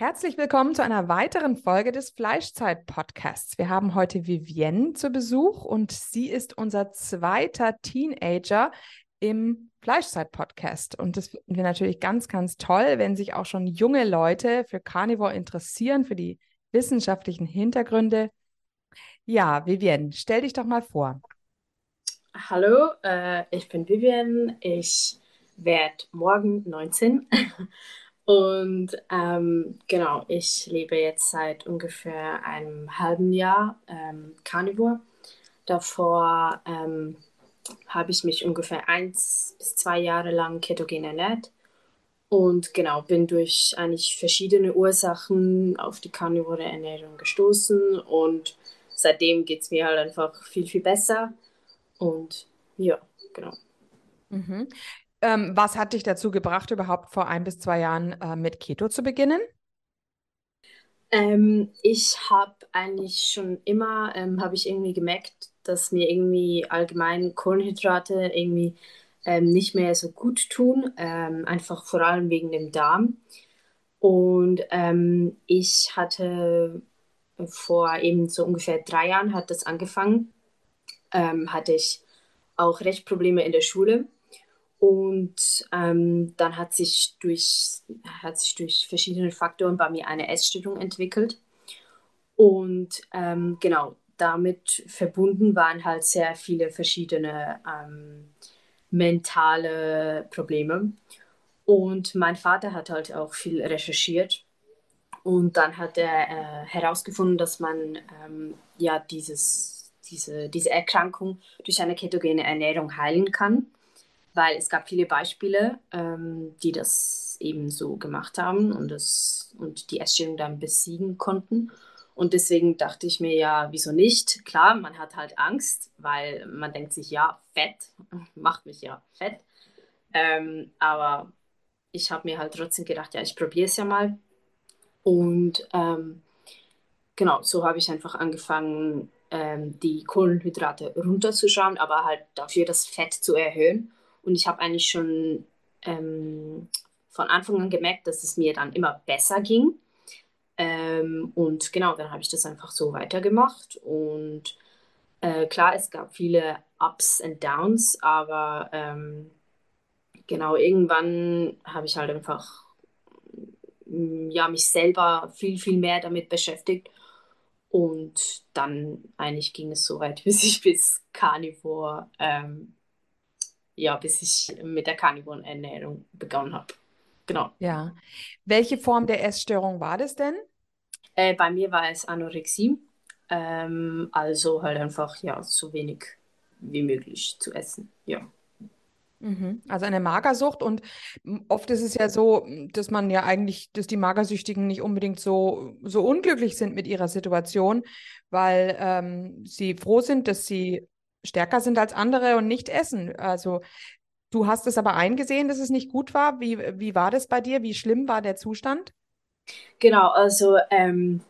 Herzlich willkommen zu einer weiteren Folge des Fleischzeit-Podcasts. Wir haben heute Vivienne zu Besuch und sie ist unser zweiter Teenager im Fleischzeit-Podcast. Und das finden wir natürlich ganz, ganz toll, wenn sich auch schon junge Leute für Carnivore interessieren, für die wissenschaftlichen Hintergründe. Ja, Vivienne, stell dich doch mal vor. Hallo, äh, ich bin Vivienne. Ich werde morgen 19 Und ähm, genau, ich lebe jetzt seit ungefähr einem halben Jahr ähm, Carnivore. Davor ähm, habe ich mich ungefähr eins bis zwei Jahre lang ketogen ernährt. Und genau, bin durch eigentlich verschiedene Ursachen auf die karnivore Ernährung gestoßen. Und seitdem geht es mir halt einfach viel, viel besser. Und ja, genau. Mhm. Ähm, was hat dich dazu gebracht, überhaupt vor ein bis zwei Jahren äh, mit Keto zu beginnen? Ähm, ich habe eigentlich schon immer, ähm, habe ich irgendwie gemerkt, dass mir irgendwie allgemein Kohlenhydrate irgendwie ähm, nicht mehr so gut tun, ähm, einfach vor allem wegen dem Darm. Und ähm, ich hatte vor eben so ungefähr drei Jahren hat das angefangen, hatte ich auch recht Probleme in der Schule und ähm, dann hat sich, durch, hat sich durch verschiedene Faktoren bei mir eine Essstörung entwickelt. Und ähm, genau, damit verbunden waren halt sehr viele verschiedene ähm, mentale Probleme. Und mein Vater hat halt auch viel recherchiert. Und dann hat er äh, herausgefunden, dass man ähm, ja dieses, diese, diese Erkrankung durch eine ketogene Ernährung heilen kann weil es gab viele Beispiele, ähm, die das eben so gemacht haben und, das, und die Essstörung dann besiegen konnten. Und deswegen dachte ich mir ja, wieso nicht? Klar, man hat halt Angst, weil man denkt sich, ja, Fett macht mich ja fett. Ähm, aber ich habe mir halt trotzdem gedacht, ja, ich probiere es ja mal. Und ähm, genau, so habe ich einfach angefangen, ähm, die Kohlenhydrate runterzuschauen, aber halt dafür das Fett zu erhöhen. Und ich habe eigentlich schon ähm, von Anfang an gemerkt, dass es mir dann immer besser ging. Ähm, und genau, dann habe ich das einfach so weitergemacht. Und äh, klar, es gab viele Ups und Downs, aber ähm, genau, irgendwann habe ich halt einfach mm, ja, mich selber viel, viel mehr damit beschäftigt. Und dann eigentlich ging es so weit, bis ich bis Carnivore ähm, ja, bis ich mit der karnivoren Ernährung begonnen habe. Genau. Ja. Welche Form der Essstörung war das denn? Äh, bei mir war es Anorexie. Ähm, also halt einfach, ja, so wenig wie möglich zu essen. Ja. Mhm. Also eine Magersucht und oft ist es ja so, dass man ja eigentlich, dass die Magersüchtigen nicht unbedingt so, so unglücklich sind mit ihrer Situation, weil ähm, sie froh sind, dass sie stärker sind als andere und nicht essen. Also du hast es aber eingesehen, dass es nicht gut war. Wie, wie war das bei dir? Wie schlimm war der Zustand? Genau, also ähm,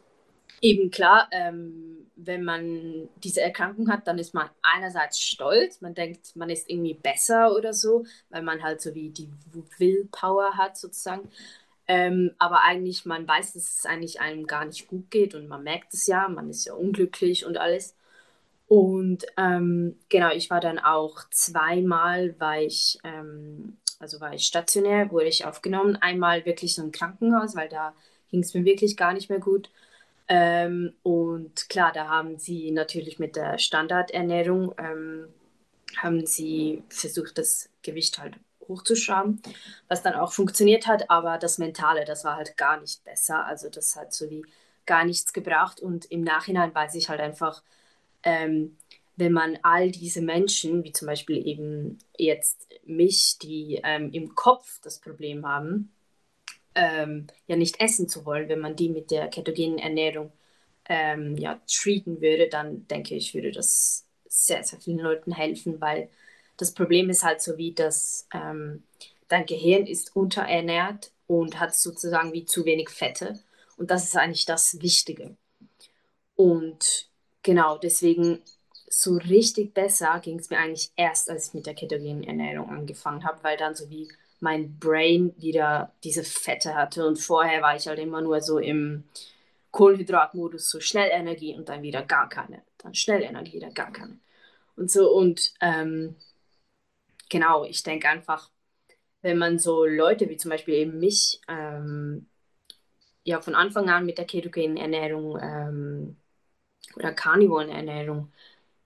eben klar, ähm, wenn man diese Erkrankung hat, dann ist man einerseits stolz, man denkt, man ist irgendwie besser oder so, weil man halt so wie die Willpower hat sozusagen. Ähm, aber eigentlich, man weiß, dass es eigentlich einem gar nicht gut geht und man merkt es ja, man ist ja unglücklich und alles. Und ähm, genau, ich war dann auch zweimal, war ich, ähm, also war ich stationär, wurde ich aufgenommen. Einmal wirklich so im Krankenhaus, weil da ging es mir wirklich gar nicht mehr gut. Ähm, und klar, da haben sie natürlich mit der Standardernährung, ähm, haben sie versucht, das Gewicht halt hochzuschrauben, was dann auch funktioniert hat, aber das Mentale, das war halt gar nicht besser. Also das hat so wie gar nichts gebracht und im Nachhinein weiß ich halt einfach, ähm, wenn man all diese Menschen, wie zum Beispiel eben jetzt mich, die ähm, im Kopf das Problem haben, ähm, ja nicht essen zu wollen, wenn man die mit der ketogenen Ernährung ähm, ja treaten würde, dann denke ich, würde das sehr, sehr vielen Leuten helfen, weil das Problem ist halt so wie, dass ähm, dein Gehirn ist unterernährt und hat sozusagen wie zu wenig Fette und das ist eigentlich das Wichtige. Und genau, deswegen so richtig besser ging es mir eigentlich erst, als ich mit der ketogenen Ernährung angefangen habe, weil dann so wie mein Brain wieder diese Fette hatte und vorher war ich halt immer nur so im Kohlenhydratmodus, so schnell Energie und dann wieder gar keine, dann schnell Energie, wieder gar keine. Und so und ähm, genau, ich denke einfach, wenn man so Leute wie zum Beispiel eben mich ähm, ja von Anfang an mit der ketogenen Ernährung ähm, oder Carnivoren Ernährung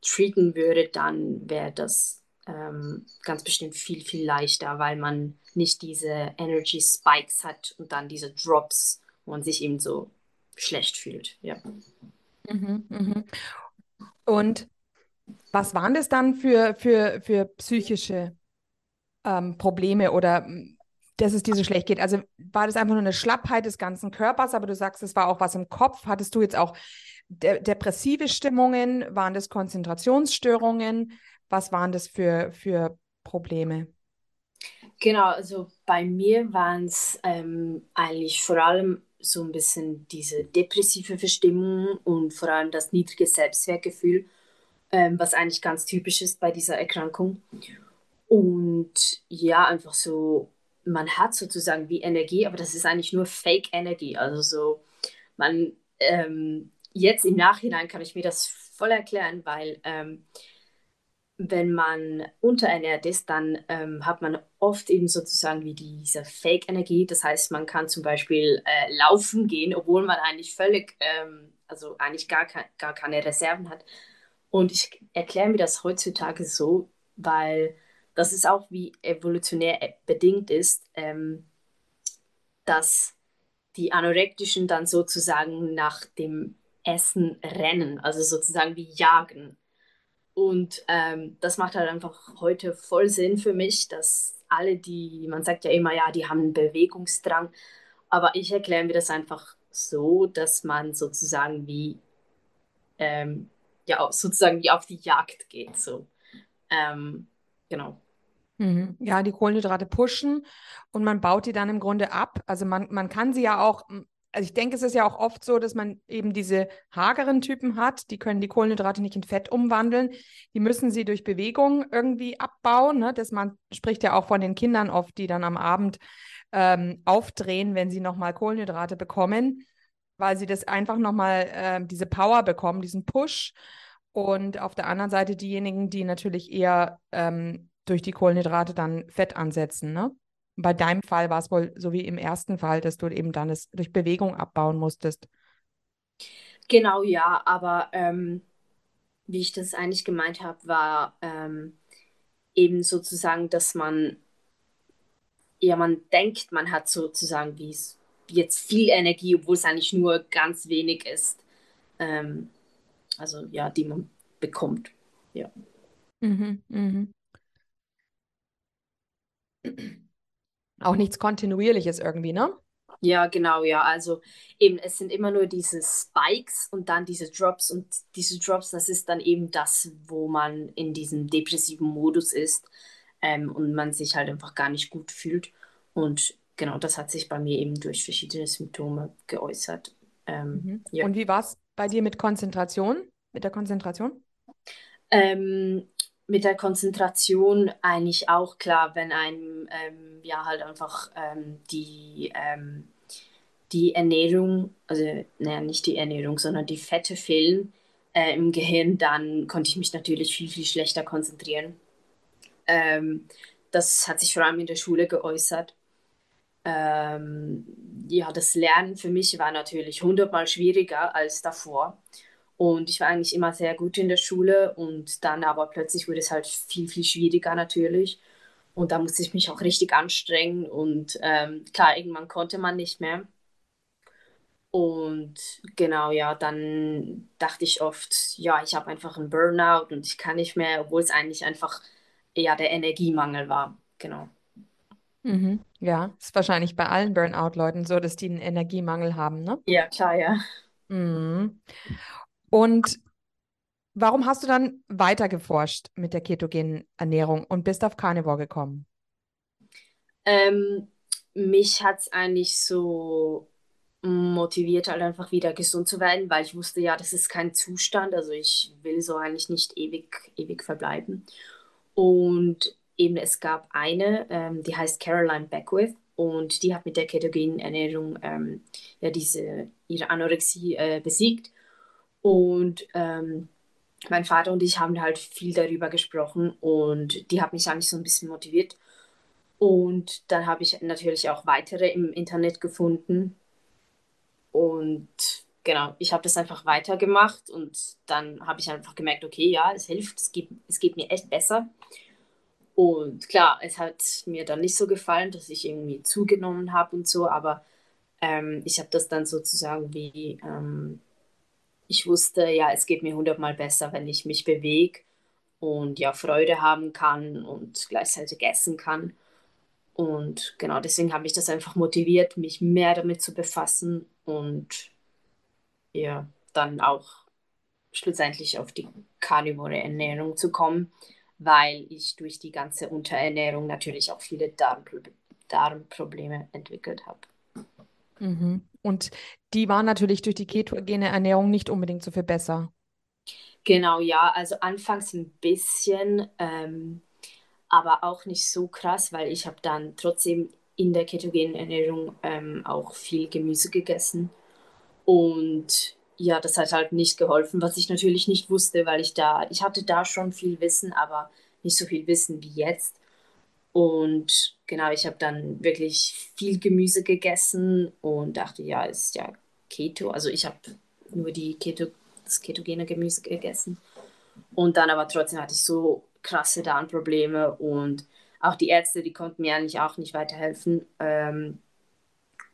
treaten würde, dann wäre das ähm, ganz bestimmt viel, viel leichter, weil man nicht diese Energy Spikes hat und dann diese Drops, wo man sich eben so schlecht fühlt. Ja. Mhm, mhm. Und was waren das dann für, für, für psychische ähm, Probleme oder dass es dir so schlecht geht? Also war das einfach nur eine Schlappheit des ganzen Körpers, aber du sagst, es war auch was im Kopf. Hattest du jetzt auch de depressive Stimmungen? Waren das Konzentrationsstörungen? Was waren das für, für Probleme? Genau, also bei mir waren es ähm, eigentlich vor allem so ein bisschen diese depressive Verstimmung und vor allem das niedrige Selbstwertgefühl, ähm, was eigentlich ganz typisch ist bei dieser Erkrankung. Und ja, einfach so, man hat sozusagen wie Energie, aber das ist eigentlich nur Fake-Energie. Also so, man ähm, jetzt im Nachhinein kann ich mir das voll erklären, weil ähm, wenn man unterernährt ist, dann ähm, hat man oft eben sozusagen wie diese Fake-Energie. Das heißt, man kann zum Beispiel äh, laufen gehen, obwohl man eigentlich völlig, ähm, also eigentlich gar, gar keine Reserven hat. Und ich erkläre mir das heutzutage so, weil das ist auch wie evolutionär bedingt ist, ähm, dass die Anorektischen dann sozusagen nach dem Essen rennen, also sozusagen wie jagen. Und ähm, das macht halt einfach heute voll Sinn für mich, dass alle, die, man sagt ja immer, ja, die haben einen Bewegungsdrang, aber ich erkläre mir das einfach so, dass man sozusagen wie, ähm, ja, sozusagen wie auf die Jagd geht, so. Ähm, genau. Mhm. Ja, die Kohlenhydrate pushen und man baut die dann im Grunde ab. Also man, man kann sie ja auch also ich denke, es ist ja auch oft so, dass man eben diese hageren Typen hat, die können die Kohlenhydrate nicht in Fett umwandeln. Die müssen sie durch Bewegung irgendwie abbauen. Ne? Das man spricht ja auch von den Kindern oft, die dann am Abend ähm, aufdrehen, wenn sie nochmal Kohlenhydrate bekommen, weil sie das einfach nochmal äh, diese Power bekommen, diesen Push. Und auf der anderen Seite diejenigen, die natürlich eher ähm, durch die Kohlenhydrate dann Fett ansetzen. Ne? Bei deinem Fall war es wohl so wie im ersten Fall, dass du eben dann es durch Bewegung abbauen musstest. Genau, ja, aber ähm, wie ich das eigentlich gemeint habe, war ähm, eben sozusagen, dass man, ja, man denkt, man hat sozusagen wie jetzt viel Energie, obwohl es eigentlich nur ganz wenig ist. Ähm, also ja, die man bekommt. Ja. Mhm, mhm. Auch nichts Kontinuierliches irgendwie, ne? Ja, genau, ja. Also eben, es sind immer nur diese Spikes und dann diese Drops und diese Drops, das ist dann eben das, wo man in diesem depressiven Modus ist ähm, und man sich halt einfach gar nicht gut fühlt. Und genau, das hat sich bei mir eben durch verschiedene Symptome geäußert. Ähm, mhm. ja. Und wie war es bei dir mit Konzentration? mit der Konzentration? Ähm, mit der Konzentration eigentlich auch klar, wenn einem ähm, ja halt einfach ähm, die, ähm, die Ernährung, also naja, nicht die Ernährung, sondern die Fette fehlen äh, im Gehirn, dann konnte ich mich natürlich viel, viel schlechter konzentrieren. Ähm, das hat sich vor allem in der Schule geäußert. Ähm, ja, das Lernen für mich war natürlich hundertmal schwieriger als davor. Und ich war eigentlich immer sehr gut in der Schule und dann aber plötzlich wurde es halt viel, viel schwieriger natürlich. Und da musste ich mich auch richtig anstrengen und ähm, klar, irgendwann konnte man nicht mehr. Und genau, ja, dann dachte ich oft, ja, ich habe einfach einen Burnout und ich kann nicht mehr, obwohl es eigentlich einfach eher der Energiemangel war. Genau. Mhm. Ja, ist wahrscheinlich bei allen Burnout-Leuten so, dass die einen Energiemangel haben, ne? Ja, klar, ja. Mhm. Und warum hast du dann weiter geforscht mit der ketogenen Ernährung und bist auf Carnivore gekommen? Ähm, mich hat es eigentlich so motiviert, halt einfach wieder gesund zu werden, weil ich wusste ja, das ist kein Zustand. Also ich will so eigentlich nicht ewig, ewig verbleiben. Und eben es gab eine, ähm, die heißt Caroline Beckwith und die hat mit der ketogenen Ernährung ähm, ja diese ihre Anorexie äh, besiegt. Und ähm, mein Vater und ich haben halt viel darüber gesprochen und die hat mich eigentlich so ein bisschen motiviert. Und dann habe ich natürlich auch weitere im Internet gefunden. Und genau, ich habe das einfach weitergemacht und dann habe ich einfach gemerkt, okay, ja, es hilft, es geht, es geht mir echt besser. Und klar, es hat mir dann nicht so gefallen, dass ich irgendwie zugenommen habe und so, aber ähm, ich habe das dann sozusagen wie, ähm, ich wusste, ja, es geht mir hundertmal besser, wenn ich mich bewege und ja, Freude haben kann und gleichzeitig essen kann. Und genau deswegen habe ich das einfach motiviert, mich mehr damit zu befassen und ja, dann auch schlussendlich auf die karnivore Ernährung zu kommen weil ich durch die ganze Unterernährung natürlich auch viele Darmpro Darmprobleme entwickelt habe. Mhm. Und die waren natürlich durch die ketogene Ernährung nicht unbedingt so viel besser. Genau, ja. Also anfangs ein bisschen, ähm, aber auch nicht so krass, weil ich habe dann trotzdem in der ketogenen Ernährung ähm, auch viel Gemüse gegessen. Und ja, das hat halt nicht geholfen, was ich natürlich nicht wusste, weil ich da, ich hatte da schon viel Wissen, aber nicht so viel Wissen wie jetzt. Und genau, ich habe dann wirklich viel Gemüse gegessen und dachte, ja, ist ja Keto. Also ich habe nur die Keto, das ketogene Gemüse gegessen. Und dann aber trotzdem hatte ich so krasse Darmprobleme und auch die Ärzte, die konnten mir eigentlich auch nicht weiterhelfen. Ähm,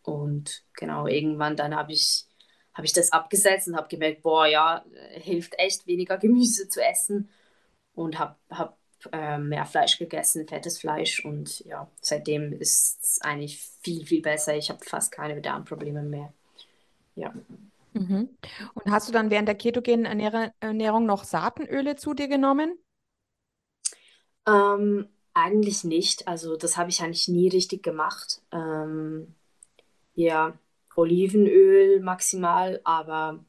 und genau, irgendwann dann habe ich habe ich das abgesetzt und habe gemerkt, boah, ja, hilft echt weniger Gemüse zu essen und habe hab, äh, mehr Fleisch gegessen, fettes Fleisch und ja, seitdem ist es eigentlich viel, viel besser. Ich habe fast keine Darmprobleme mehr. Ja. Mhm. Und hast du dann während der ketogenen Ernähr Ernährung noch Saatenöle zu dir genommen? Ähm, eigentlich nicht. Also das habe ich eigentlich nie richtig gemacht. Ähm, ja, Olivenöl maximal, aber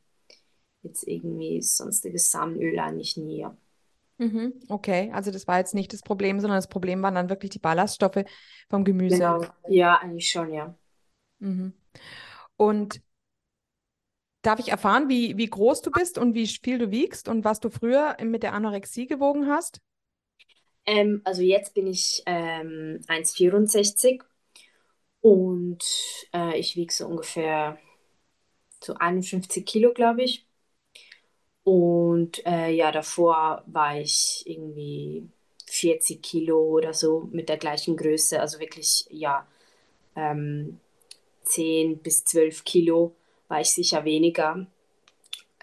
jetzt irgendwie sonstiges Samenöl eigentlich nie. Mhm, okay, also das war jetzt nicht das Problem, sondern das Problem waren dann wirklich die Ballaststoffe vom Gemüse. Genau, ja, eigentlich schon, ja. Mhm. Und darf ich erfahren, wie, wie groß du bist und wie viel du wiegst und was du früher mit der Anorexie gewogen hast? Ähm, also jetzt bin ich ähm, 1,64 und äh, ich wiege so ungefähr so 51 Kilo, glaube ich. Und äh, ja, davor war ich irgendwie 40 Kilo oder so mit der gleichen Größe. Also wirklich, ja, ähm, 10 bis 12 Kilo war ich sicher weniger,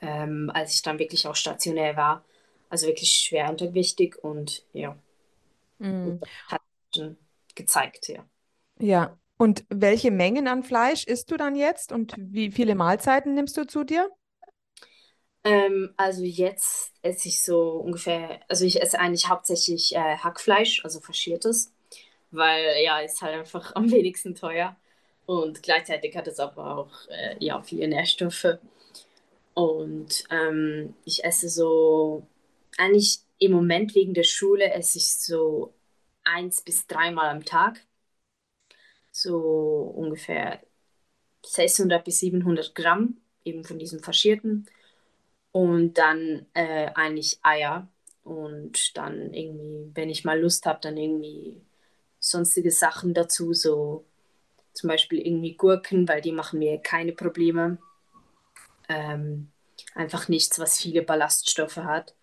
ähm, als ich dann wirklich auch stationär war. Also wirklich schwer untergewichtig und ja, Mhm. hat schon gezeigt, ja. Ja, und welche Mengen an Fleisch isst du dann jetzt und wie viele Mahlzeiten nimmst du zu dir? Ähm, also jetzt esse ich so ungefähr, also ich esse eigentlich hauptsächlich äh, Hackfleisch, also faschiertes, weil ja, ist halt einfach am wenigsten teuer und gleichzeitig hat es aber auch äh, ja, viele Nährstoffe. Und ähm, ich esse so, eigentlich im Moment wegen der Schule esse ich so eins bis dreimal am Tag. So ungefähr 600 bis 700 Gramm eben von diesem faschierten. Und dann äh, eigentlich Eier. Und dann irgendwie, wenn ich mal Lust habe, dann irgendwie sonstige Sachen dazu, so zum Beispiel irgendwie Gurken, weil die machen mir keine Probleme. Ähm, einfach nichts, was viele Ballaststoffe hat.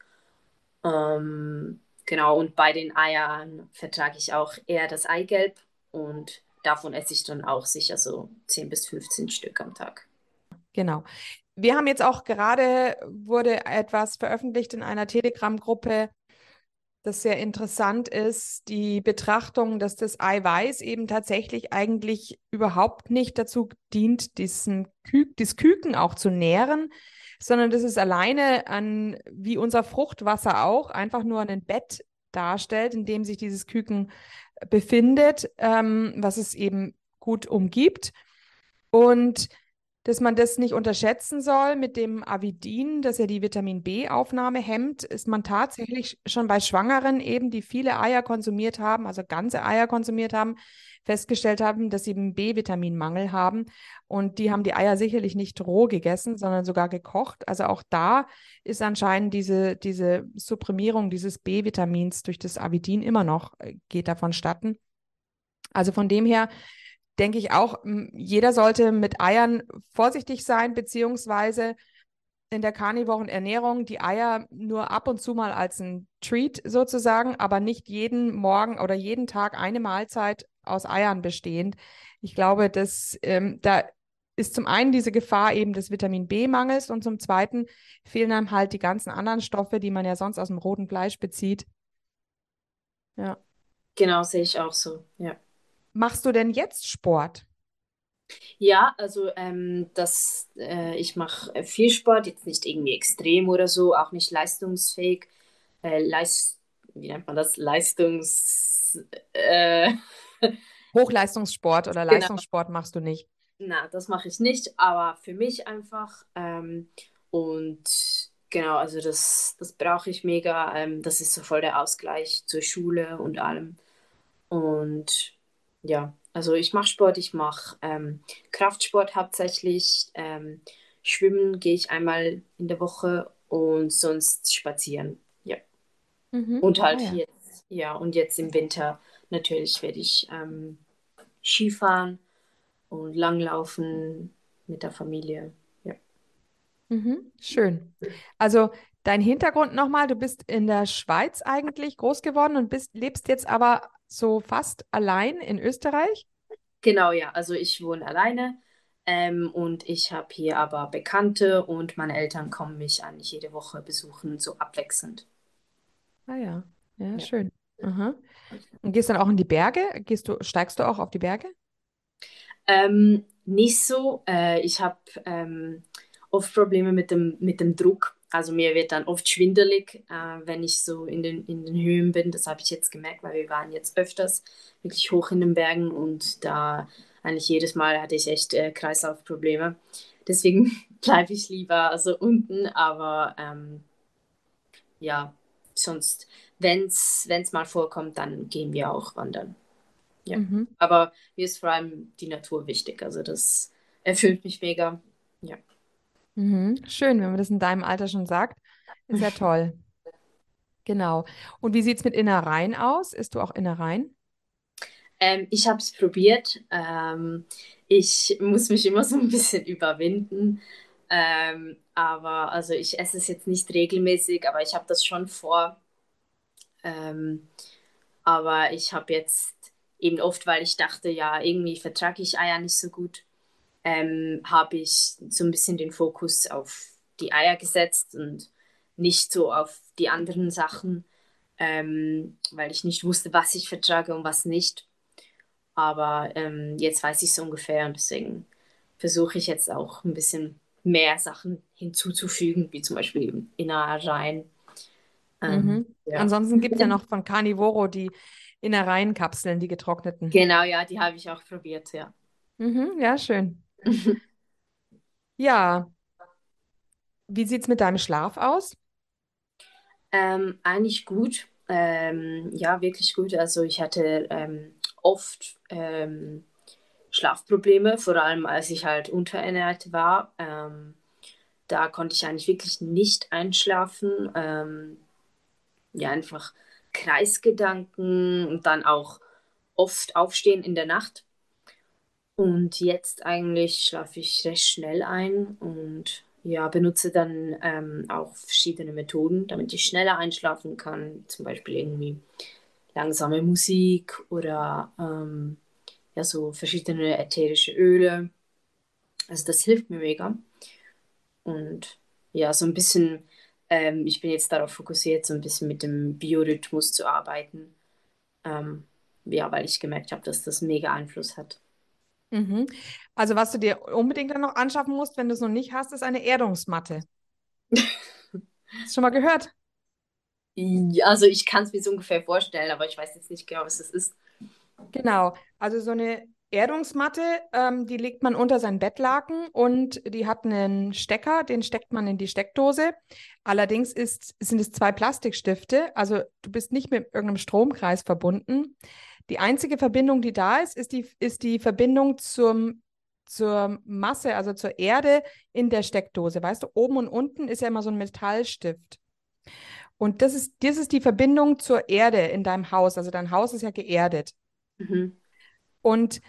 Ähm, genau, und bei den Eiern vertrage ich auch eher das Eigelb und davon esse ich dann auch sicher so 10 bis 15 Stück am Tag. Genau. Wir haben jetzt auch gerade, wurde etwas veröffentlicht in einer Telegram-Gruppe, das sehr interessant ist, die Betrachtung, dass das Eiweiß eben tatsächlich eigentlich überhaupt nicht dazu dient, diesen Kü das Küken auch zu nähren, sondern das ist alleine an, wie unser Fruchtwasser auch, einfach nur ein Bett darstellt, in dem sich dieses Küken befindet, ähm, was es eben gut umgibt. Und dass man das nicht unterschätzen soll mit dem Avidin, dass ja die Vitamin B-Aufnahme hemmt, ist man tatsächlich schon bei Schwangeren eben, die viele Eier konsumiert haben, also ganze Eier konsumiert haben, festgestellt haben, dass sie einen B-Vitaminmangel haben. Und die haben die Eier sicherlich nicht roh gegessen, sondern sogar gekocht. Also auch da ist anscheinend diese, diese Supprimierung dieses B-Vitamins durch das Avidin immer noch, äh, geht davon statten. Also von dem her denke ich auch, jeder sollte mit Eiern vorsichtig sein, beziehungsweise in der karnivoren Ernährung die Eier nur ab und zu mal als ein Treat sozusagen, aber nicht jeden Morgen oder jeden Tag eine Mahlzeit aus Eiern bestehend. Ich glaube, dass ähm, da ist zum einen diese Gefahr eben des Vitamin B-Mangels und zum zweiten fehlen einem halt die ganzen anderen Stoffe, die man ja sonst aus dem roten Fleisch bezieht. Ja. Genau, sehe ich auch so, ja. Machst du denn jetzt Sport? Ja, also ähm, das, äh, ich mache viel Sport, jetzt nicht irgendwie extrem oder so, auch nicht leistungsfähig. Äh, Leist, wie nennt man das? Leistungs... Äh, Hochleistungssport oder genau. Leistungssport machst du nicht? Na, das mache ich nicht, aber für mich einfach. Ähm, und genau, also das, das brauche ich mega. Ähm, das ist so voll der Ausgleich zur Schule und allem. Und ja, also ich mache Sport, ich mache ähm, Kraftsport hauptsächlich. Ähm, schwimmen gehe ich einmal in der Woche und sonst spazieren. Ja. Mhm. Und halt ah, ja. jetzt, ja, und jetzt im Winter natürlich werde ich ähm, Skifahren und langlaufen mit der Familie. Ja. Mhm. Schön. Also dein Hintergrund nochmal, du bist in der Schweiz eigentlich groß geworden und bist, lebst jetzt aber so fast allein in Österreich? Genau, ja. Also ich wohne alleine ähm, und ich habe hier aber Bekannte und meine Eltern kommen mich eigentlich jede Woche besuchen, so abwechselnd. Ah ja, ja, ja. schön. Aha. Und gehst dann auch in die Berge? Gehst du, steigst du auch auf die Berge? Ähm, nicht so. Äh, ich habe ähm, oft Probleme mit dem, mit dem Druck. Also mir wird dann oft schwindelig, äh, wenn ich so in den, in den Höhen bin. Das habe ich jetzt gemerkt, weil wir waren jetzt öfters wirklich hoch in den Bergen und da eigentlich jedes Mal hatte ich echt äh, Kreislaufprobleme. Deswegen bleibe ich lieber also unten, aber ähm, ja, sonst, wenn es mal vorkommt, dann gehen wir auch wandern. Ja. Mhm. Aber mir ist vor allem die Natur wichtig. Also das erfüllt mich mega. Ja. Mhm. Schön, wenn man das in deinem Alter schon sagt. Ist ja toll. Genau. Und wie sieht es mit Innereien aus? Isst du auch Innereien? Ähm, ich habe es probiert. Ähm, ich muss mich immer so ein bisschen überwinden. Ähm, aber also ich esse es jetzt nicht regelmäßig, aber ich habe das schon vor. Ähm, aber ich habe jetzt eben oft, weil ich dachte, ja, irgendwie vertrage ich Eier nicht so gut, ähm, habe ich so ein bisschen den Fokus auf die Eier gesetzt und nicht so auf die anderen Sachen, ähm, weil ich nicht wusste, was ich vertrage und was nicht. Aber ähm, jetzt weiß ich es ungefähr und deswegen versuche ich jetzt auch ein bisschen mehr Sachen hinzuzufügen, wie zum Beispiel eben Innereien. Ähm, mhm. ja. Ansonsten gibt es ja noch von Carnivoro die Innereienkapseln, die getrockneten. Genau, ja, die habe ich auch probiert, ja. Mhm, ja, schön. Ja. wie sieht es mit deinem Schlaf aus? Ähm, eigentlich gut. Ähm, ja, wirklich gut. Also ich hatte ähm, oft ähm, Schlafprobleme, vor allem als ich halt unterernährt war. Ähm, da konnte ich eigentlich wirklich nicht einschlafen. Ähm, ja, einfach Kreisgedanken und dann auch oft aufstehen in der Nacht. Und jetzt eigentlich schlafe ich recht schnell ein und ja, benutze dann ähm, auch verschiedene Methoden, damit ich schneller einschlafen kann. Zum Beispiel irgendwie langsame Musik oder ähm, ja, so verschiedene ätherische Öle. Also das hilft mir mega. Und ja, so ein bisschen, ähm, ich bin jetzt darauf fokussiert, so ein bisschen mit dem Biorhythmus zu arbeiten. Ähm, ja, weil ich gemerkt habe, dass das mega Einfluss hat. Mhm. Also was du dir unbedingt dann noch anschaffen musst, wenn du es noch nicht hast, ist eine Erdungsmatte. Hast du schon mal gehört? Ja, also ich kann es mir so ungefähr vorstellen, aber ich weiß jetzt nicht genau, was das ist. Genau, also so eine Erdungsmatte, ähm, die legt man unter sein Bettlaken und die hat einen Stecker, den steckt man in die Steckdose. Allerdings ist, sind es zwei Plastikstifte, also du bist nicht mit irgendeinem Stromkreis verbunden. Die einzige Verbindung, die da ist, ist die, ist die Verbindung zum, zur Masse, also zur Erde in der Steckdose. Weißt du, oben und unten ist ja immer so ein Metallstift. Und das ist, das ist die Verbindung zur Erde in deinem Haus. Also dein Haus ist ja geerdet. Mhm. Und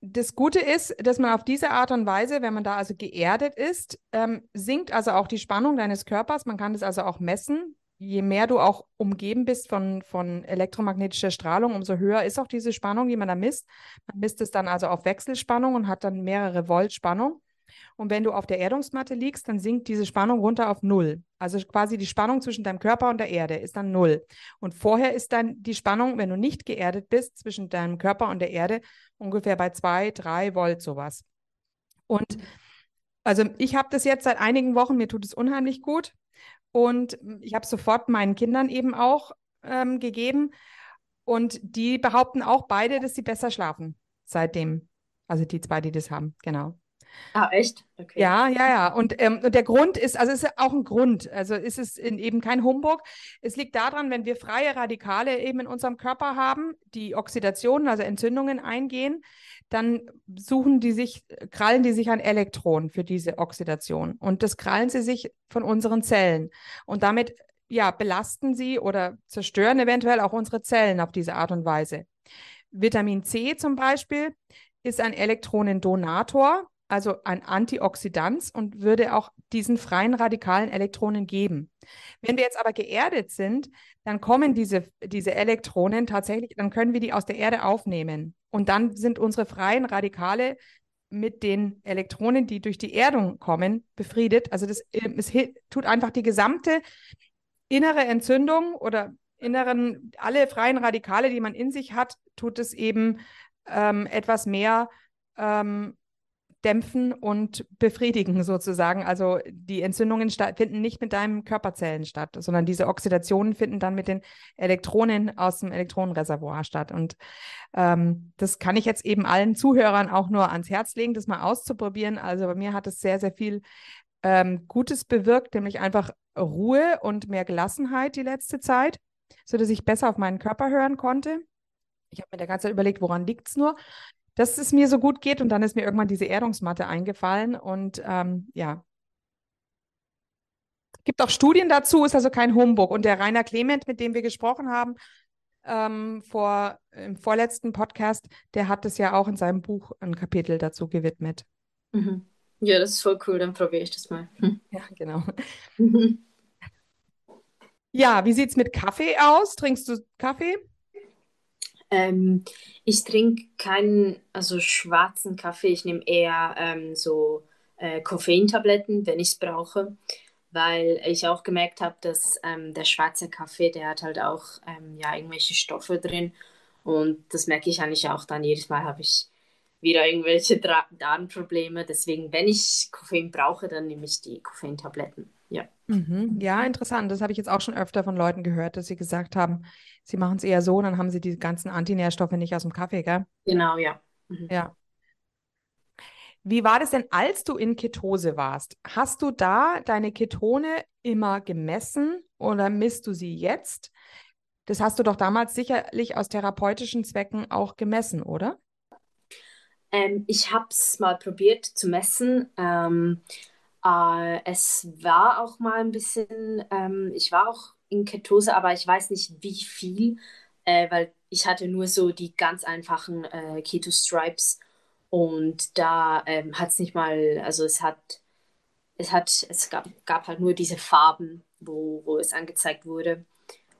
das Gute ist, dass man auf diese Art und Weise, wenn man da also geerdet ist, ähm, sinkt also auch die Spannung deines Körpers. Man kann das also auch messen je mehr du auch umgeben bist von, von elektromagnetischer Strahlung, umso höher ist auch diese Spannung, die man da misst. Man misst es dann also auf Wechselspannung und hat dann mehrere Volt Spannung. Und wenn du auf der Erdungsmatte liegst, dann sinkt diese Spannung runter auf Null. Also quasi die Spannung zwischen deinem Körper und der Erde ist dann Null. Und vorher ist dann die Spannung, wenn du nicht geerdet bist, zwischen deinem Körper und der Erde ungefähr bei zwei, drei Volt sowas. Und also ich habe das jetzt seit einigen Wochen, mir tut es unheimlich gut. Und ich habe sofort meinen Kindern eben auch ähm, gegeben. Und die behaupten auch beide, dass sie besser schlafen seitdem. Also die zwei, die das haben, genau. Ah, echt? Okay. Ja, ja, ja. Und, ähm, und der Grund ist, also es ist auch ein Grund. Also ist es in, eben kein Humbug. Es liegt daran, wenn wir freie Radikale eben in unserem Körper haben, die Oxidationen, also Entzündungen eingehen, dann suchen die sich, krallen die sich an Elektronen für diese Oxidation. Und das krallen sie sich von unseren Zellen. Und damit ja, belasten sie oder zerstören eventuell auch unsere Zellen auf diese Art und Weise. Vitamin C zum Beispiel ist ein Elektronendonator also ein Antioxidant und würde auch diesen freien radikalen Elektronen geben. Wenn wir jetzt aber geerdet sind, dann kommen diese, diese Elektronen tatsächlich, dann können wir die aus der Erde aufnehmen. Und dann sind unsere freien Radikale mit den Elektronen, die durch die Erdung kommen, befriedet. Also das ähm, es tut einfach die gesamte innere Entzündung oder inneren, alle freien Radikale, die man in sich hat, tut es eben ähm, etwas mehr ähm, dämpfen und befriedigen sozusagen. Also die Entzündungen finden nicht mit deinen Körperzellen statt, sondern diese Oxidationen finden dann mit den Elektronen aus dem Elektronenreservoir statt. Und ähm, das kann ich jetzt eben allen Zuhörern auch nur ans Herz legen, das mal auszuprobieren. Also bei mir hat es sehr, sehr viel ähm, Gutes bewirkt, nämlich einfach Ruhe und mehr Gelassenheit die letzte Zeit, sodass ich besser auf meinen Körper hören konnte. Ich habe mir der ganze Zeit überlegt, woran liegt es nur? Dass es mir so gut geht. Und dann ist mir irgendwann diese Erdungsmatte eingefallen. Und ähm, ja. Gibt auch Studien dazu, ist also kein Humbug. Und der Rainer Clement, mit dem wir gesprochen haben, ähm, vor, im vorletzten Podcast, der hat es ja auch in seinem Buch ein Kapitel dazu gewidmet. Mhm. Ja, das ist voll cool, dann probiere ich das mal. Hm. Ja, genau. Mhm. Ja, wie sieht es mit Kaffee aus? Trinkst du Kaffee? Ähm, ich trinke keinen, also schwarzen Kaffee. Ich nehme eher ähm, so äh, Koffeintabletten, wenn ich es brauche, weil ich auch gemerkt habe, dass ähm, der schwarze Kaffee, der hat halt auch ähm, ja, irgendwelche Stoffe drin. Und das merke ich eigentlich auch dann. Jedes Mal habe ich wieder irgendwelche Dra Darmprobleme. Deswegen, wenn ich Koffein brauche, dann nehme ich die Koffeintabletten. Ja. Mhm. Ja, interessant. Das habe ich jetzt auch schon öfter von Leuten gehört, dass sie gesagt haben, sie machen es eher so, dann haben sie die ganzen Antinährstoffe nicht aus dem Kaffee, gell? Genau, ja. Mhm. Ja. Wie war das denn, als du in Ketose warst? Hast du da deine Ketone immer gemessen oder misst du sie jetzt? Das hast du doch damals sicherlich aus therapeutischen Zwecken auch gemessen, oder? Ähm, ich habe es mal probiert zu messen. Ähm, äh, es war auch mal ein bisschen, ähm, ich war auch in Ketose, aber ich weiß nicht wie viel, äh, weil ich hatte nur so die ganz einfachen äh, Keto Stripes und da ähm, hat es nicht mal, also es hat, es hat, es gab, gab halt nur diese Farben, wo, wo es angezeigt wurde,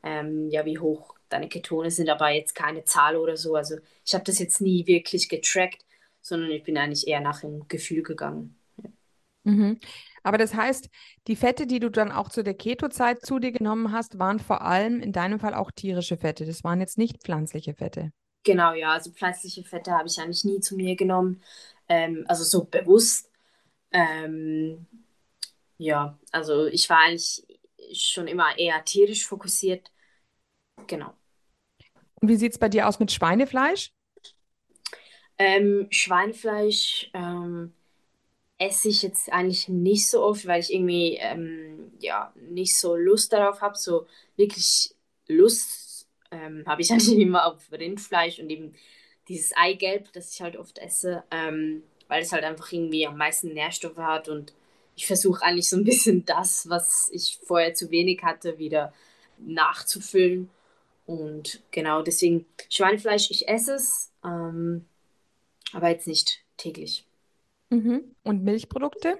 ähm, ja, wie hoch deine Ketone sind, aber jetzt keine Zahl oder so. Also ich habe das jetzt nie wirklich getrackt, sondern ich bin eigentlich eher nach dem Gefühl gegangen. Ja. Mhm. Aber das heißt, die Fette, die du dann auch zu der Keto-Zeit zu dir genommen hast, waren vor allem in deinem Fall auch tierische Fette. Das waren jetzt nicht pflanzliche Fette. Genau, ja. Also pflanzliche Fette habe ich eigentlich nie zu mir genommen. Ähm, also so bewusst. Ähm, ja, also ich war eigentlich schon immer eher tierisch fokussiert. Genau. Und wie sieht es bei dir aus mit Schweinefleisch? Ähm, Schweinefleisch ähm, esse ich jetzt eigentlich nicht so oft, weil ich irgendwie ähm, ja nicht so Lust darauf habe. So wirklich Lust ähm, habe ich eigentlich immer auf Rindfleisch und eben dieses Eigelb, das ich halt oft esse, ähm, weil es halt einfach irgendwie am meisten Nährstoffe hat und ich versuche eigentlich so ein bisschen das, was ich vorher zu wenig hatte, wieder nachzufüllen. Und genau deswegen Schweinefleisch, ich esse es, ähm, aber jetzt nicht täglich. Mhm. Und Milchprodukte?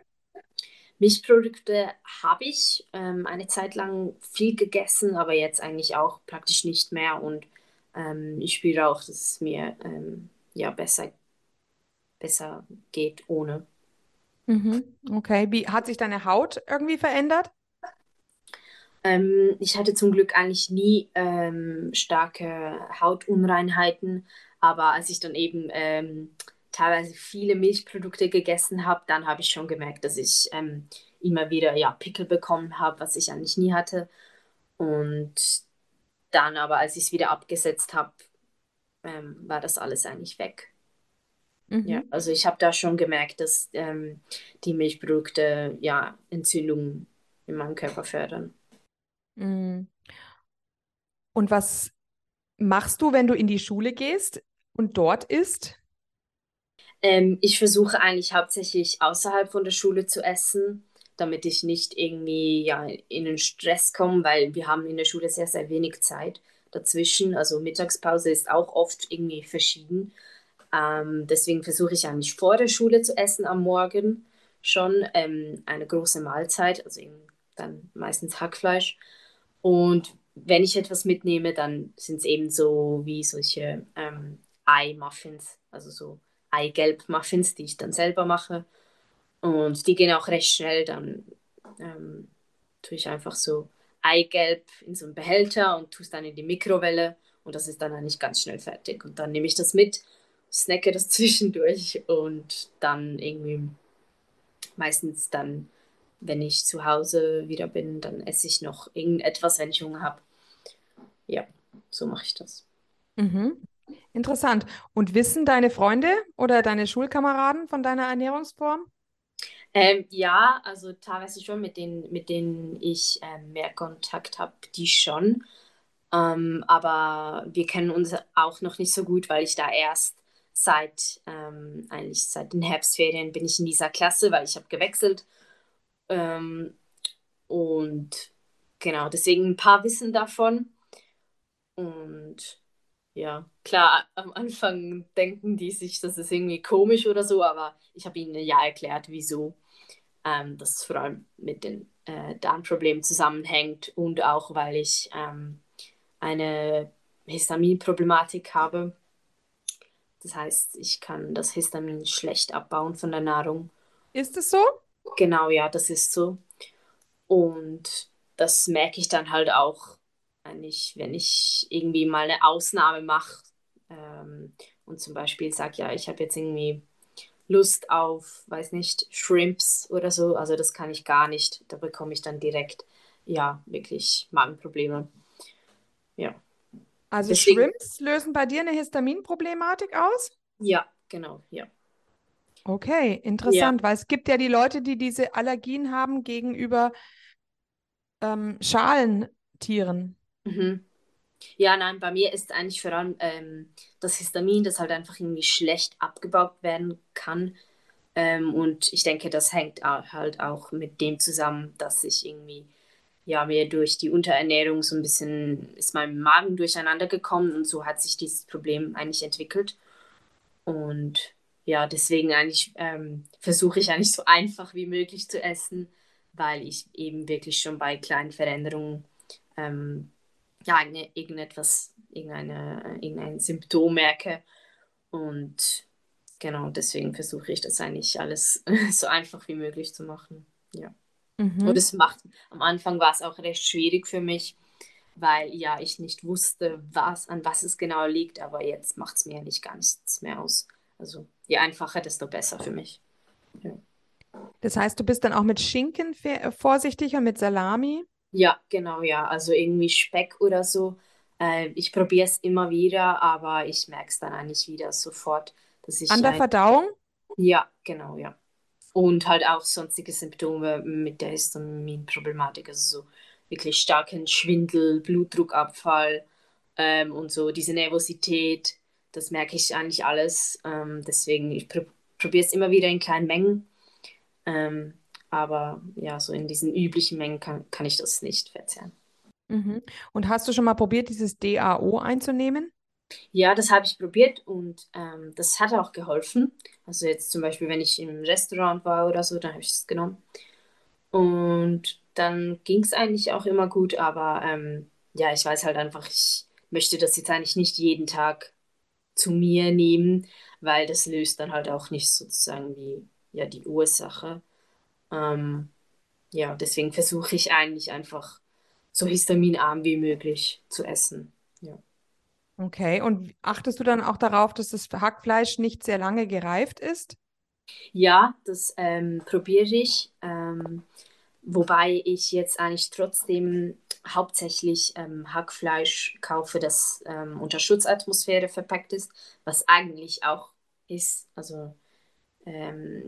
Milchprodukte habe ich ähm, eine Zeit lang viel gegessen, aber jetzt eigentlich auch praktisch nicht mehr. Und ähm, ich spüre auch, dass es mir ähm, ja besser, besser geht ohne. Mhm. Okay. Wie hat sich deine Haut irgendwie verändert? Ähm, ich hatte zum Glück eigentlich nie ähm, starke Hautunreinheiten, aber als ich dann eben ähm, teilweise viele Milchprodukte gegessen habe, dann habe ich schon gemerkt, dass ich ähm, immer wieder ja, Pickel bekommen habe, was ich eigentlich nie hatte. Und dann aber, als ich es wieder abgesetzt habe, ähm, war das alles eigentlich weg. Mhm. Ja, also ich habe da schon gemerkt, dass ähm, die Milchprodukte ja Entzündungen in meinem Körper fördern. Mhm. Und was machst du, wenn du in die Schule gehst und dort isst? Ähm, ich versuche eigentlich hauptsächlich außerhalb von der Schule zu essen, damit ich nicht irgendwie ja, in den Stress komme, weil wir haben in der Schule sehr, sehr wenig Zeit dazwischen. Also Mittagspause ist auch oft irgendwie verschieden. Ähm, deswegen versuche ich eigentlich vor der Schule zu essen am Morgen schon ähm, eine große Mahlzeit, also dann meistens Hackfleisch. Und wenn ich etwas mitnehme, dann sind es eben so wie solche ähm, Ei-Muffins, also so Eigelb-Muffins, die ich dann selber mache. Und die gehen auch recht schnell. Dann ähm, tue ich einfach so Eigelb in so einen Behälter und tue es dann in die Mikrowelle. Und das ist dann eigentlich ganz schnell fertig. Und dann nehme ich das mit, snacke das zwischendurch und dann irgendwie meistens dann, wenn ich zu Hause wieder bin, dann esse ich noch irgendetwas, wenn ich Hunger habe. Ja, so mache ich das. Mhm. Interessant. Und wissen deine Freunde oder deine Schulkameraden von deiner Ernährungsform? Ähm, ja, also teilweise schon, mit denen, mit denen ich ähm, mehr Kontakt habe, die schon. Ähm, aber wir kennen uns auch noch nicht so gut, weil ich da erst seit ähm, eigentlich seit den Herbstferien bin ich in dieser Klasse, weil ich habe gewechselt. Ähm, und genau, deswegen ein paar wissen davon. Und ja, klar, am Anfang denken die sich, das ist irgendwie komisch oder so, aber ich habe ihnen ja erklärt, wieso ähm, das vor allem mit den äh, Darmproblemen zusammenhängt und auch, weil ich ähm, eine Histaminproblematik habe. Das heißt, ich kann das Histamin schlecht abbauen von der Nahrung. Ist es so? Genau, ja, das ist so. Und das merke ich dann halt auch wenn ich, wenn ich irgendwie mal eine Ausnahme mache ähm, und zum Beispiel sage, ja, ich habe jetzt irgendwie Lust auf, weiß nicht, Shrimps oder so, also das kann ich gar nicht. Da bekomme ich dann direkt, ja, wirklich Magenprobleme. Ja. Also Deswegen, Shrimps lösen bei dir eine Histaminproblematik aus? Ja, genau, ja. Okay, interessant, weil es gibt ja die Leute, die diese Allergien haben gegenüber ähm, Schalentieren. Mhm. Ja, nein, bei mir ist eigentlich vor allem ähm, das Histamin, das halt einfach irgendwie schlecht abgebaut werden kann. Ähm, und ich denke, das hängt halt auch mit dem zusammen, dass ich irgendwie, ja, mir durch die Unterernährung so ein bisschen ist mein Magen durcheinander gekommen und so hat sich dieses Problem eigentlich entwickelt. Und ja, deswegen eigentlich ähm, versuche ich eigentlich so einfach wie möglich zu essen, weil ich eben wirklich schon bei kleinen Veränderungen ähm, ja, irgendetwas, irgendeine, irgendein Symptom merke. Und genau deswegen versuche ich das eigentlich alles so einfach wie möglich zu machen. Ja. Mhm. Und es macht, am Anfang war es auch recht schwierig für mich, weil ja ich nicht wusste, was, an was es genau liegt, aber jetzt macht es mir eigentlich gar nichts mehr aus. Also je einfacher, desto besser für mich. Ja. Das heißt, du bist dann auch mit Schinken vorsichtig und mit Salami? Ja, genau, ja. Also irgendwie Speck oder so. Äh, ich probiere es immer wieder, aber ich merke es dann eigentlich wieder sofort, dass ich. An der Verdauung? Ja, genau, ja. Und halt auch sonstige Symptome mit der Histaminproblematik, also so wirklich starken Schwindel, Blutdruckabfall ähm, und so diese Nervosität, das merke ich eigentlich alles. Ähm, deswegen, ich pr probiere es immer wieder in kleinen Mengen. Ähm, aber ja, so in diesen üblichen Mengen kann, kann ich das nicht verzehren. Mhm. Und hast du schon mal probiert, dieses DAO einzunehmen? Ja, das habe ich probiert und ähm, das hat auch geholfen. Also jetzt zum Beispiel, wenn ich im Restaurant war oder so, dann habe ich es genommen. Und dann ging es eigentlich auch immer gut, aber ähm, ja, ich weiß halt einfach, ich möchte das jetzt eigentlich nicht jeden Tag zu mir nehmen, weil das löst dann halt auch nicht sozusagen die, ja, die Ursache. Ähm, ja, deswegen versuche ich eigentlich einfach so histaminarm wie möglich zu essen. Ja. Okay, und achtest du dann auch darauf, dass das Hackfleisch nicht sehr lange gereift ist? Ja, das ähm, probiere ich. Ähm, wobei ich jetzt eigentlich trotzdem hauptsächlich ähm, Hackfleisch kaufe, das ähm, unter Schutzatmosphäre verpackt ist, was eigentlich auch ist. Also ähm,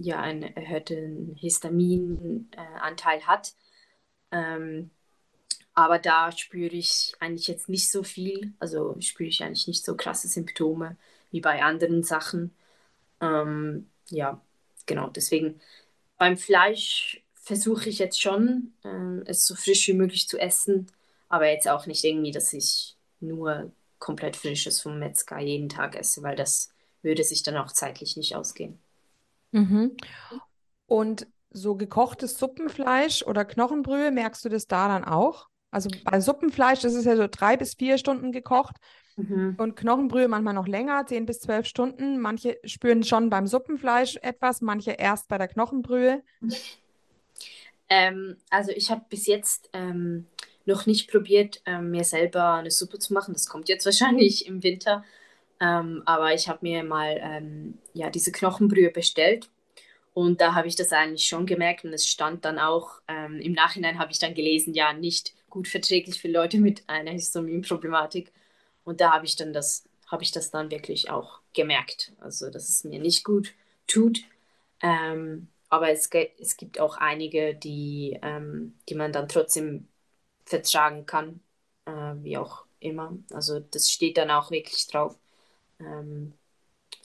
ja einen erhöhten Histaminanteil äh, hat. Ähm, aber da spüre ich eigentlich jetzt nicht so viel, also spüre ich eigentlich nicht so krasse Symptome wie bei anderen Sachen. Ähm, ja, genau, deswegen beim Fleisch versuche ich jetzt schon, äh, es so frisch wie möglich zu essen, aber jetzt auch nicht irgendwie, dass ich nur komplett frisches vom Metzger jeden Tag esse, weil das würde sich dann auch zeitlich nicht ausgehen. Mhm. Und so gekochtes Suppenfleisch oder Knochenbrühe, merkst du das da dann auch? Also bei Suppenfleisch ist es ja so drei bis vier Stunden gekocht mhm. und Knochenbrühe manchmal noch länger, zehn bis zwölf Stunden. Manche spüren schon beim Suppenfleisch etwas, manche erst bei der Knochenbrühe. Ähm, also ich habe bis jetzt ähm, noch nicht probiert, ähm, mir selber eine Suppe zu machen. Das kommt jetzt wahrscheinlich im Winter. Ähm, aber ich habe mir mal ähm, ja, diese Knochenbrühe bestellt und da habe ich das eigentlich schon gemerkt und es stand dann auch, ähm, im Nachhinein habe ich dann gelesen, ja, nicht gut verträglich für Leute mit einer Histaminproblematik. Und da habe ich dann das, habe ich das dann wirklich auch gemerkt. Also, dass es mir nicht gut tut. Ähm, aber es, es gibt auch einige, die, ähm, die man dann trotzdem vertragen kann, äh, wie auch immer. Also das steht dann auch wirklich drauf ähm,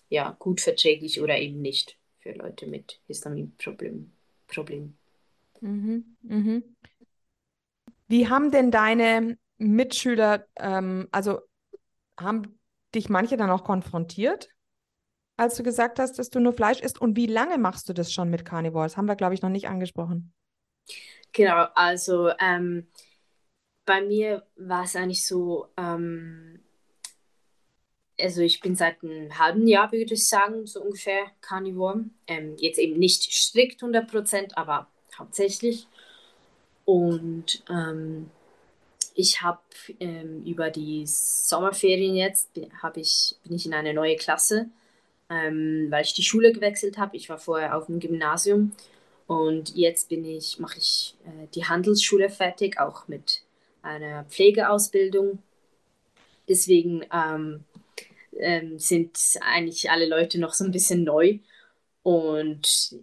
ja, gut verträglich oder eben nicht für Leute mit Histaminproblemen. Problem. Mhm, mhm. Wie haben denn deine Mitschüler, ähm, also haben dich manche dann auch konfrontiert, als du gesagt hast, dass du nur Fleisch isst? Und wie lange machst du das schon mit Carnivore? Das haben wir, glaube ich, noch nicht angesprochen. Genau, also ähm, bei mir war es eigentlich so, ähm, also ich bin seit einem halben Jahr, würde ich sagen, so ungefähr Carnivore. Ähm, jetzt eben nicht strikt 100%, aber hauptsächlich. Und ähm, ich habe ähm, über die Sommerferien jetzt, hab ich, bin ich in eine neue Klasse, ähm, weil ich die Schule gewechselt habe. Ich war vorher auf dem Gymnasium und jetzt bin ich, mache ich äh, die Handelsschule fertig, auch mit einer Pflegeausbildung. Deswegen ähm, sind eigentlich alle Leute noch so ein bisschen neu. Und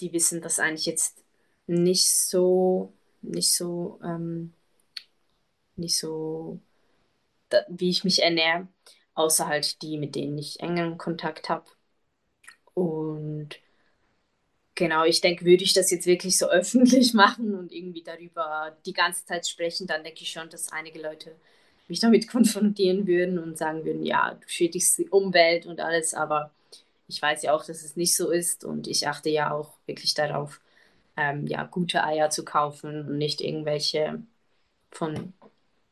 die wissen das eigentlich jetzt nicht so, nicht so, ähm, nicht so, da, wie ich mich ernähre, außer halt die, mit denen ich engeren Kontakt habe. Und genau, ich denke, würde ich das jetzt wirklich so öffentlich machen und irgendwie darüber die ganze Zeit sprechen, dann denke ich schon, dass einige Leute mich damit konfrontieren würden und sagen würden, ja, du schädigst die Umwelt und alles, aber ich weiß ja auch, dass es nicht so ist und ich achte ja auch wirklich darauf, ähm, ja, gute Eier zu kaufen und nicht irgendwelche von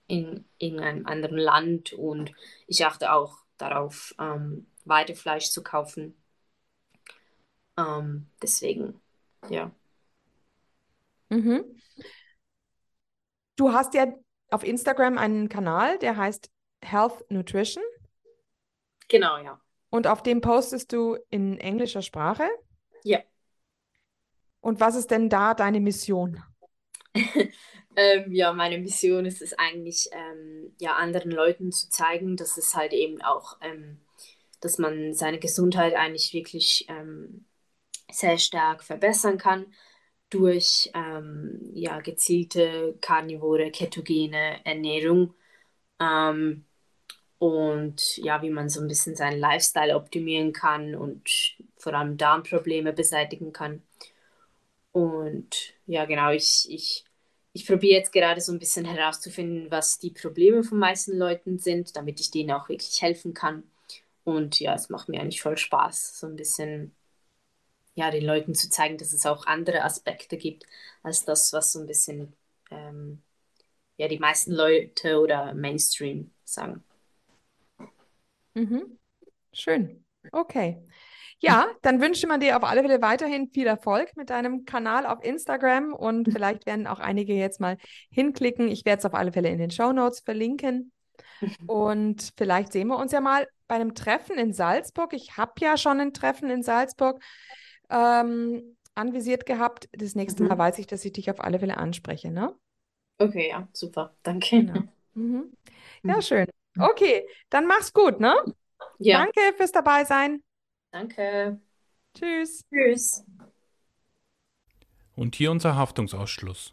in irgendeinem anderen Land und ich achte auch darauf, ähm, Weidefleisch zu kaufen. Ähm, deswegen, ja. Mhm. Du hast ja auf Instagram einen Kanal, der heißt Health Nutrition. Genau, ja. Und auf dem postest du in englischer Sprache? Ja. Und was ist denn da deine Mission? ähm, ja, meine Mission ist es eigentlich, ähm, ja, anderen Leuten zu zeigen, dass es halt eben auch, ähm, dass man seine Gesundheit eigentlich wirklich ähm, sehr stark verbessern kann durch ähm, ja, gezielte karnivore, ketogene Ernährung ähm, und ja, wie man so ein bisschen seinen Lifestyle optimieren kann und vor allem Darmprobleme beseitigen kann. Und ja, genau, ich, ich, ich probiere jetzt gerade so ein bisschen herauszufinden, was die Probleme von meisten Leuten sind, damit ich denen auch wirklich helfen kann. Und ja, es macht mir eigentlich voll Spaß, so ein bisschen ja, den Leuten zu zeigen, dass es auch andere Aspekte gibt, als das, was so ein bisschen ähm, ja, die meisten Leute oder Mainstream sagen. Mhm. Schön. Okay. Ja, dann wünsche man dir auf alle Fälle weiterhin viel Erfolg mit deinem Kanal auf Instagram und vielleicht werden auch einige jetzt mal hinklicken. Ich werde es auf alle Fälle in den Show Notes verlinken. Und vielleicht sehen wir uns ja mal bei einem Treffen in Salzburg. Ich habe ja schon ein Treffen in Salzburg ähm, anvisiert gehabt. Das nächste mhm. Mal weiß ich, dass ich dich auf alle Fälle anspreche, ne? Okay, ja, super. Danke. Genau. Mhm. Ja, schön. Okay, dann mach's gut, ne? Ja. Danke fürs Dabeisein. Danke. Tschüss. Tschüss. Und hier unser Haftungsausschluss.